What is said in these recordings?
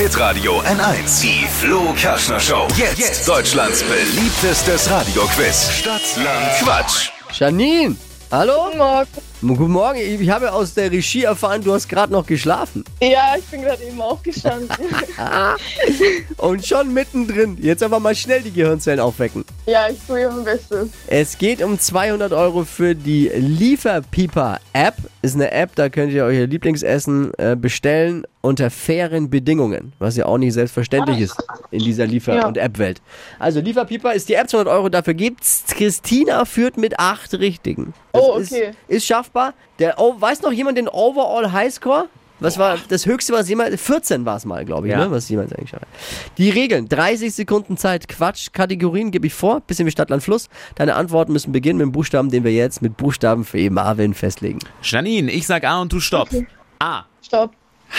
Hitradio N1. Die Flo Kaschner Show. Jetzt, Deutschlands beliebtestes Radioquiz. Stadt, Land, Quatsch. Janine, hallo? Guten Morgen. Guten Morgen. Ich habe aus der Regie erfahren, du hast gerade noch geschlafen. Ja, ich bin gerade eben aufgestanden. Und schon mittendrin. Jetzt aber mal schnell die Gehirnzellen aufwecken. ja, ich tue mein Bestes. Es geht um 200 Euro für die Lieferpieper-App. Ist eine App, da könnt ihr euer Lieblingsessen äh, bestellen unter fairen Bedingungen, was ja auch nicht selbstverständlich ist in dieser Liefer- Ja. und App-Welt. Also Lieferpieper ist die App, 200 Euro dafür gibt's. Christina führt mit acht Richtigen. Das Oh, okay. Ist, ist schaffbar. Der, oh, weiß noch jemand den Overall Highscore? Was war das höchste, was jemand, 14 war es mal, glaube ich, Ja. ne? was jemand eigentlich schafft. Die Regeln, 30 Sekunden Zeit, Quatsch, Kategorien gebe ich vor, bisschen wie Stadt, Land, Fluss. Deine Antworten müssen beginnen mit dem Buchstaben, den wir jetzt mit Buchstaben für E Marvin festlegen. Janine, ich sag A und du stopp. A. Stopp.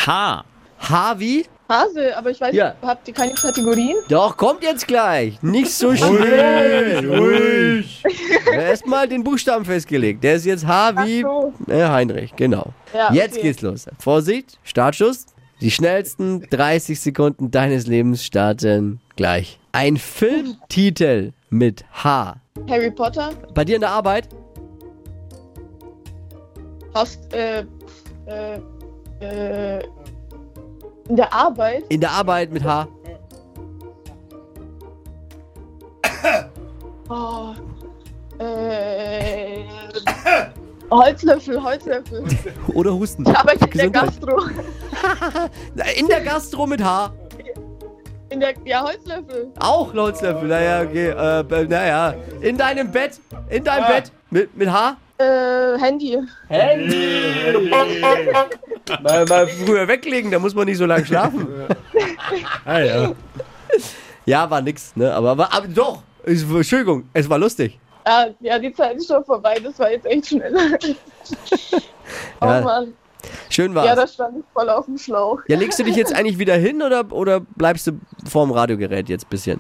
H. H wie? Hase, aber ich weiß, Ja. habt ihr keine Kategorien? Doch, kommt jetzt gleich. Nicht so schnell. Erstmal den Buchstaben festgelegt. Der ist jetzt H wie so. äh, Heinrich, genau. Ja, Jetzt okay. geht's los. Vorsicht, Startschuss. Die schnellsten 30 Sekunden deines Lebens starten gleich. Ein Filmtitel mit H. Harry Potter. Bei dir in der Arbeit? Hast, äh, äh, äh, in der Arbeit. In der Arbeit mit H. Oh, äh, Holzlöffel, Holzlöffel. Oder Husten. Ich arbeite in der. Gastro. In der Gastro mit H. In der, ja, Holzlöffel. Auch Holzlöffel. Naja, okay. Äh, b- naja. In deinem Bett. In deinem Bett. Mit, mit H. Äh, Handy. Mal, mal früher weglegen, da muss man nicht so lange schlafen. Ah, ja. Ja, war nix, ne? Aber, aber, aber doch. Es, Entschuldigung, es war lustig. Ja, ja, die Zeit ist schon vorbei. Das war jetzt echt schnell. oh Ja. Mann. Schön Ja, da war's. stand ich voll auf dem Schlauch. Ja, legst du dich jetzt eigentlich wieder hin oder, oder bleibst du vorm Radiogerät jetzt ein bisschen?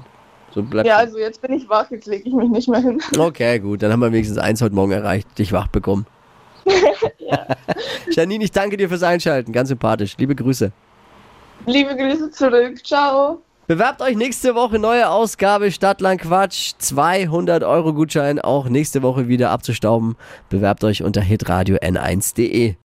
So Ja, also jetzt bin ich wach, jetzt lege ich mich nicht mehr hin. Okay, gut, dann haben wir wenigstens eins heute Morgen erreicht, dich wach bekommen. Janine, ich danke dir fürs Einschalten, ganz sympathisch. Liebe Grüße. Liebe Grüße zurück. Ciao. Bewerbt euch nächste Woche neue Ausgabe Stadtland Quatsch. 200 Euro Gutschein auch nächste Woche wieder abzustauben. Bewerbt euch unter hitradio n1.de.